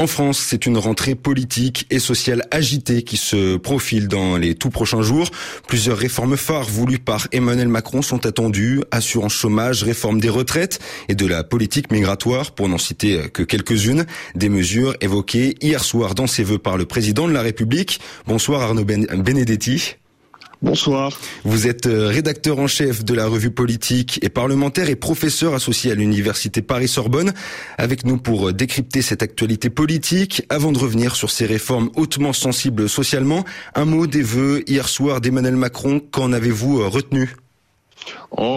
En France, c'est une rentrée politique et sociale agitée qui se profile dans les tout prochains jours. Plusieurs réformes phares voulues par Emmanuel Macron sont attendues. Assurance chômage, réforme des retraites et de la politique migratoire, pour n'en citer que quelques-unes. Des mesures évoquées hier soir dans ses vœux par le président de la République. Bonsoir Arnaud ben-, Benedetti. Bonsoir. Vous êtes euh, rédacteur en chef de la revue politique et parlementaire et professeur associé à l'université Paris-Sorbonne. Avec nous pour euh, décrypter cette actualité politique. Avant de revenir sur ces réformes hautement sensibles socialement, un mot des vœux hier soir d'Emmanuel Macron. Qu'en avez-vous euh, retenu?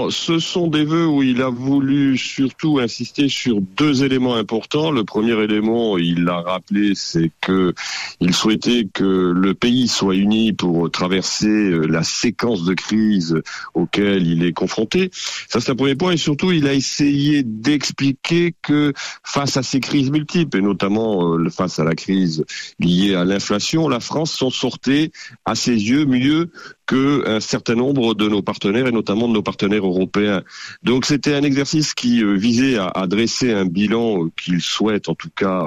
Ce sont des vœux où il a voulu surtout insister sur deux éléments importants. Le premier élément, il l'a rappelé, c'est que il souhaitait que le pays soit uni pour traverser euh, la séquence de crise auquel il est confronté. Ça, c'est un premier point. Et surtout, il a essayé d'expliquer que face à ces crises multiples, et notamment euh, face à la crise liée à l'inflation, la France s'en sortait à ses yeux mieux qu'un certain nombre de nos partenaires et notamment nos partenaires européens. Donc c'était un exercice qui euh, visait à, dresser un bilan euh, qu'il souhaite en tout cas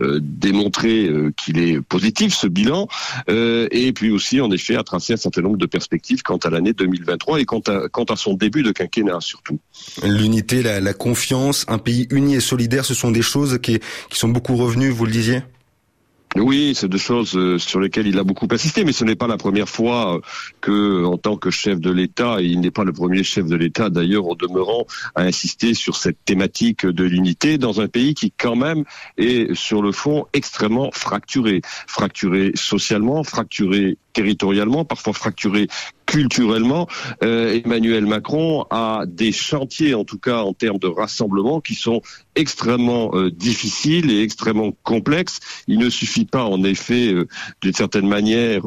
euh, démontrer qu'il est positif ce bilan et puis aussi en effet à tracer un certain nombre de perspectives quant à l'année 2023 et quant à, son début de quinquennat surtout. L'unité, la, la, confiance, un pays uni et solidaire, ce sont des choses qui, qui sont beaucoup revenues, vous le disiez? Oui, c'est deux choses euh, sur lesquelles il a beaucoup insisté, mais ce n'est pas la première fois euh, que, en tant que chef de l'État, et il n'est pas le premier chef de l'État d'ailleurs au demeurant, à insister sur cette thématique de l'unité dans un pays qui quand même est sur le fond extrêmement fracturé, fracturé socialement, fracturé territorialement, parfois fracturé culturellement, euh, Emmanuel Macron a des chantiers, en tout cas en termes de rassemblement, qui sont extrêmement euh, difficiles et extrêmement complexes. Il ne suffit pas, en effet, euh, d'une certaine manière,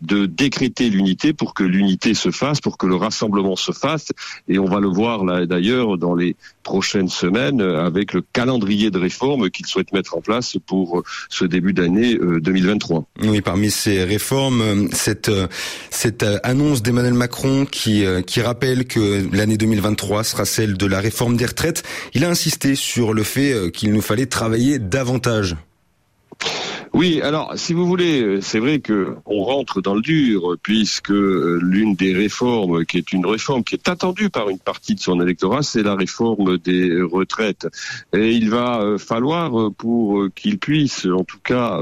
de décréter l'unité pour que l'unité se fasse, pour que le rassemblement se fasse. Et on va le voir là d'ailleurs dans les prochaines semaines avec le calendrier de réformes qu'il souhaite mettre en place pour ce début d'année 2023. Oui, parmi ces réformes, cette cette annonce d'Emmanuel Macron qui, euh, qui rappelle que l'année 2023 sera celle de la réforme des retraites. Il a insisté sur le fait euh, qu'il nous fallait travailler davantage. Oui, alors si vous voulez, c'est vrai que on rentre dans le dur puisque euh, l'une des réformes qui est une réforme qui est attendue par une partie de son électorat, c'est la réforme des retraites. Et il va falloir pour qu'il puisse en tout cas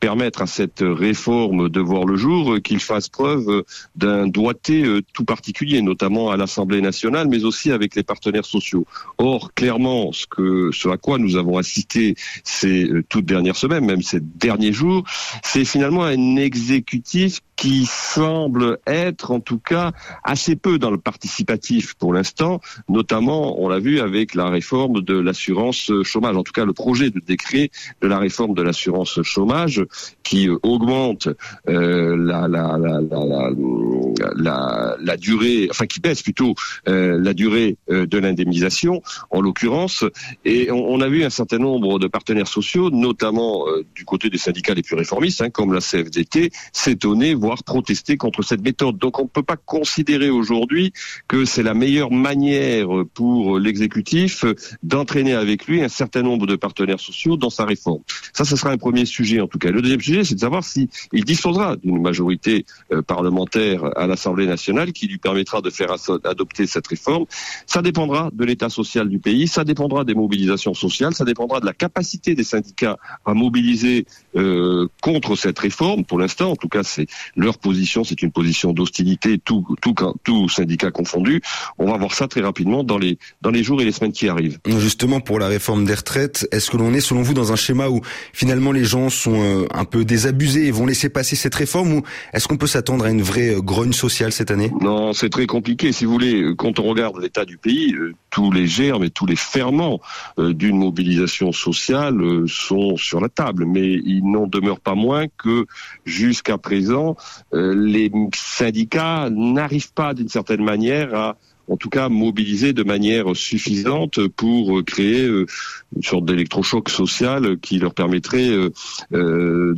permettre à cette réforme de voir le jour, euh, qu'il fasse preuve euh, d'un doigté euh, tout particulier, notamment à l'Assemblée nationale, mais aussi avec les partenaires sociaux. Or, clairement, ce, à quoi nous avons assisté ces toutes dernières semaines, même ces derniers jours, c'est finalement un exécutif qui semble être en tout cas assez peu dans le participatif pour l'instant, notamment on l'a vu avec la réforme de l'assurance chômage, en tout cas le projet de décret de la réforme de l'assurance chômage qui augmente euh, la, la, la, la, durée, enfin qui baisse plutôt euh, la durée euh, de l'indemnisation en l'occurrence, et on, a vu un certain nombre de partenaires sociaux, notamment du côté des syndicats les plus réformistes, hein, comme la CFDT, s'étonner, protester contre cette méthode. Donc on ne peut pas considérer aujourd'hui que c'est la meilleure manière pour l'exécutif d'entraîner avec lui un certain nombre de partenaires sociaux dans sa réforme. Ça, ce sera un premier sujet en tout cas. Le deuxième sujet, c'est de savoir s'il disposera d'une majorité euh, parlementaire à l'Assemblée nationale qui lui permettra de faire adopter cette réforme. Ça dépendra de l'état social du pays, ça dépendra des mobilisations sociales, ça dépendra de la capacité des syndicats à mobiliser euh, contre cette réforme. Pour l'instant, en tout cas, c'est leur position, c'est une position d'hostilité, tout, tout, tout syndicat confondu. On va voir ça très rapidement dans les, dans les jours et les semaines qui arrivent. Justement, pour la réforme des retraites, est-ce que l'on est, selon vous, dans un schéma où finalement les gens sont euh, un peu désabusés et vont laisser passer cette réforme ou est-ce qu'on peut s'attendre à une vraie euh, grogne sociale cette année? Non, c'est très compliqué. Si vous voulez, quand on regarde l'état du pays, euh, tous les germes et tous les ferments d'une mobilisation sociale sont sur la table, mais il n'en demeure pas moins que jusqu'à présent, euh, les syndicats n'arrivent pas d'une certaine manière à en tout cas mobiliser de manière suffisante pour créer euh, une sorte d'électrochoc social qui leur permettrait euh,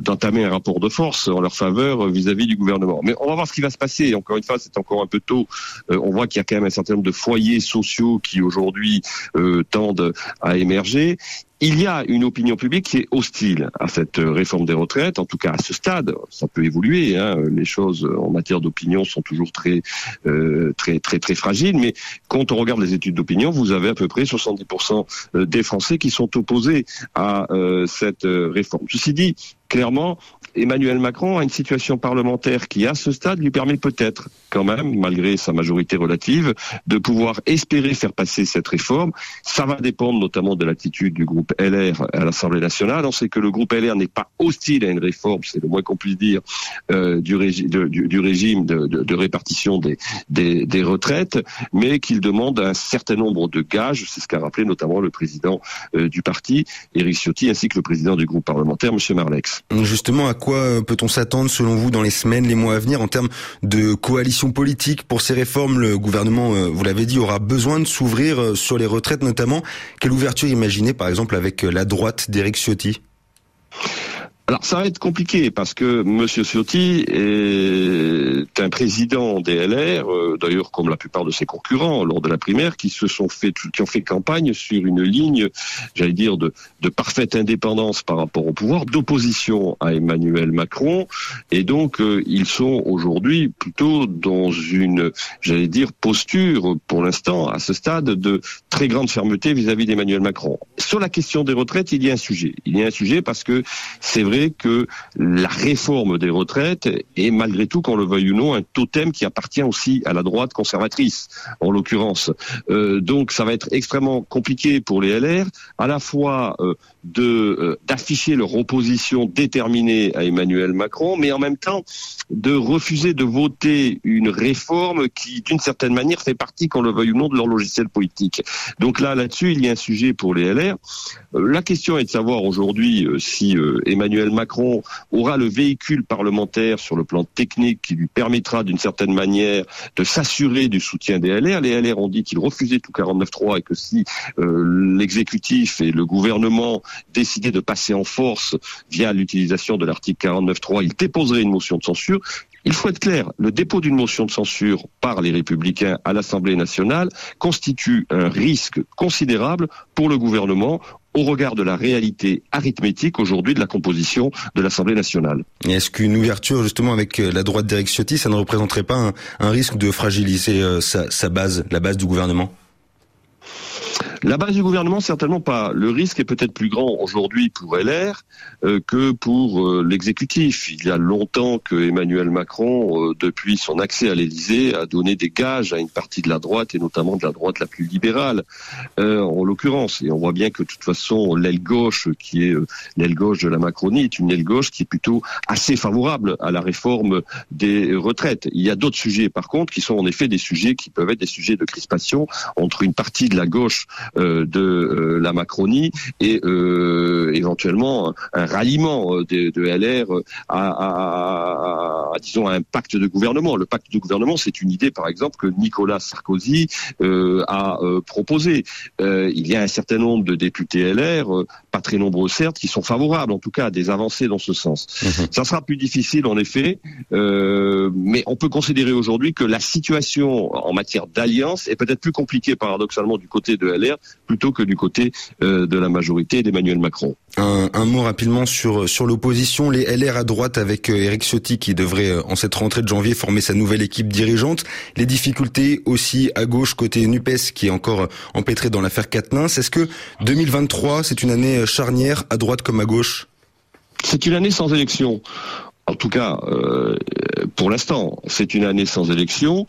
d'entamer un rapport de force en leur faveur vis-à-vis du gouvernement. Mais on va voir ce qui va se passer. Encore une fois, c'est encore un peu tôt. on voit qu'il y a quand même un certain nombre de foyers sociaux qui aujourd'hui tendent à émerger. Il y a une opinion publique qui est hostile à cette réforme des retraites, en tout cas à ce stade. Ça peut évoluer. Hein. Les choses en matière d'opinion sont toujours très, euh, très, très, très fragiles. Mais quand on regarde les études d'opinion, vous avez à peu près 70% des Français qui sont opposés à euh, cette réforme. Ceci dit, clairement, Emmanuel Macron a une situation parlementaire qui, à ce stade, lui permet peut-être, quand même, malgré sa majorité relative, de pouvoir espérer faire passer cette réforme. Ça va dépendre notamment de l'attitude du groupe LR à l'Assemblée nationale. On sait que le groupe LR n'est pas hostile à une réforme, c'est le moins qu'on puisse dire, euh, du, régime de, répartition des, retraites, mais qu'il demande un certain nombre de gages. C'est ce qu'a rappelé notamment le président euh, du parti, Éric Ciotti, ainsi que le président du groupe parlementaire, M. Marlex. Justement, quoi euh, peut-on s'attendre selon vous dans les semaines, les mois à venir en termes de coalition politique pour ces réformes? Le gouvernement, euh, vous l'avez dit, aura besoin de s'ouvrir euh, sur les retraites notamment. Quelle ouverture imaginez par exemple avec la droite d'Éric Ciotti? Alors ça va être compliqué parce que Monsieur Ciotti est un président des LR, euh, d'ailleurs comme la plupart de ses concurrents lors de la primaire, qui se sont fait, qui ont fait campagne sur une ligne, j'allais dire de, de parfaite indépendance par rapport au pouvoir, d'opposition à Emmanuel Macron, et donc euh, ils sont aujourd'hui plutôt dans une, j'allais dire, posture pour l'instant à ce stade de très grande fermeté vis-à-vis d'Emmanuel Macron. Sur la question des retraites, il y a un sujet. Il y a un sujet parce que c'est vrai que la réforme des retraites est malgré tout, qu'on le veuille ou non, un totem qui appartient aussi à la droite conservatrice, en l'occurrence. Euh, donc ça va être extrêmement compliqué pour les LR, à la fois euh, de euh, d'afficher leur opposition déterminée à Emmanuel Macron, mais en même temps de refuser de voter une réforme qui, d'une certaine manière, fait partie, qu'on le veuille ou non, de leur logiciel politique. Donc là, là-dessus, il y a un sujet pour les LR. la question est de savoir aujourd'hui si Emmanuel Macron aura le véhicule parlementaire sur le plan technique qui lui permettra d'une certaine manière de s'assurer du soutien des LR. Les LR ont dit qu'ils refusaient tout 49-3 et que si euh, l'exécutif et le gouvernement décidaient de passer en force via l'utilisation de l'article 49.3, ils déposeraient une motion de censure. Il faut être clair, le dépôt d'une motion de censure par les républicains à l'Assemblée nationale constitue un risque considérable pour le gouvernement au regard de la réalité arithmétique aujourd'hui de la composition de l'Assemblée nationale. Est-ce qu'une ouverture justement avec euh, la droite d'Eric Ciotti, ça ne représenterait pas un, risque de fragiliser euh, sa base, la base du gouvernement? La base du gouvernement, certainement pas. Le risque est peut-être plus grand aujourd'hui pour LR euh, que pour euh, l'exécutif. Il y a longtemps que Emmanuel Macron, euh, depuis son accès à l'Élysée, a donné des gages à une partie de la droite et notamment de la droite la plus libérale, en l'occurrence. Et on voit bien que de toute façon, l'aile gauche, qui est l'aile gauche de la Macronie, est une aile gauche qui est plutôt assez favorable à la réforme des retraites. Il y a d'autres sujets, par contre, qui sont en effet des sujets qui peuvent être des sujets de crispation entre une partie de la gauche euh, de euh, la Macronie et euh, éventuellement un ralliement de, de LR à, à, à, disons un pacte de gouvernement. Le pacte de gouvernement, c'est une idée, par exemple, que Nicolas Sarkozy a proposé. il y a un certain nombre de députés LR, pas très nombreux certes, qui sont favorables, en tout cas, à des avancées dans ce sens. Mhm. Ça sera plus difficile, en effet, mais on peut considérer aujourd'hui que la situation en matière d'alliance est peut-être plus compliquée, paradoxalement, du côté de LR plutôt que du côté euh, de la majorité d'Emmanuel Macron. Un, mot rapidement sur sur l'opposition, les LR à droite avec Eric euh, Ciotti qui devrait euh, en cette rentrée de janvier former sa nouvelle équipe dirigeante. Les difficultés aussi à gauche côté Nupes qui est encore empêtré dans l'affaire Quatennens. Est-ce que 2023 c'est une année charnière à droite comme à gauche? C'est une année sans élection. En tout cas, euh, pour l'instant, c'est une année sans élection,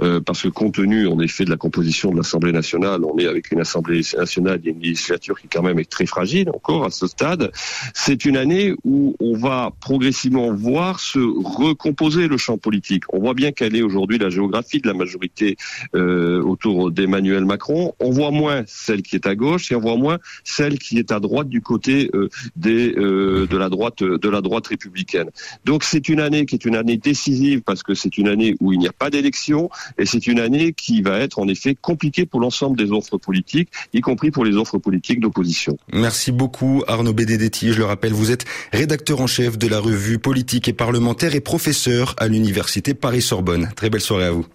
euh, parce que compte tenu en effet de la composition de l'Assemblée nationale, on est avec une Assemblée nationale et une législature qui quand même est très fragile encore à ce stade. C'est une année où on va progressivement voir se recomposer le champ politique. On voit bien quelle est aujourd'hui la géographie de la majorité euh, autour d'Emmanuel Macron. On voit moins celle qui est à gauche et on voit moins celle qui est à droite du côté des, de la droite de la droite républicaine. Donc c'est une année qui est une année décisive parce que c'est une année où il n'y a pas d'élection et c'est une année qui va être en effet compliquée pour l'ensemble des offres politiques, y compris pour les offres politiques d'opposition. Merci beaucoup Arnaud Benedetti. Je le rappelle, vous êtes rédacteur en chef de la revue politique et parlementaire et professeur à l'université Paris-Sorbonne. Très belle soirée à vous.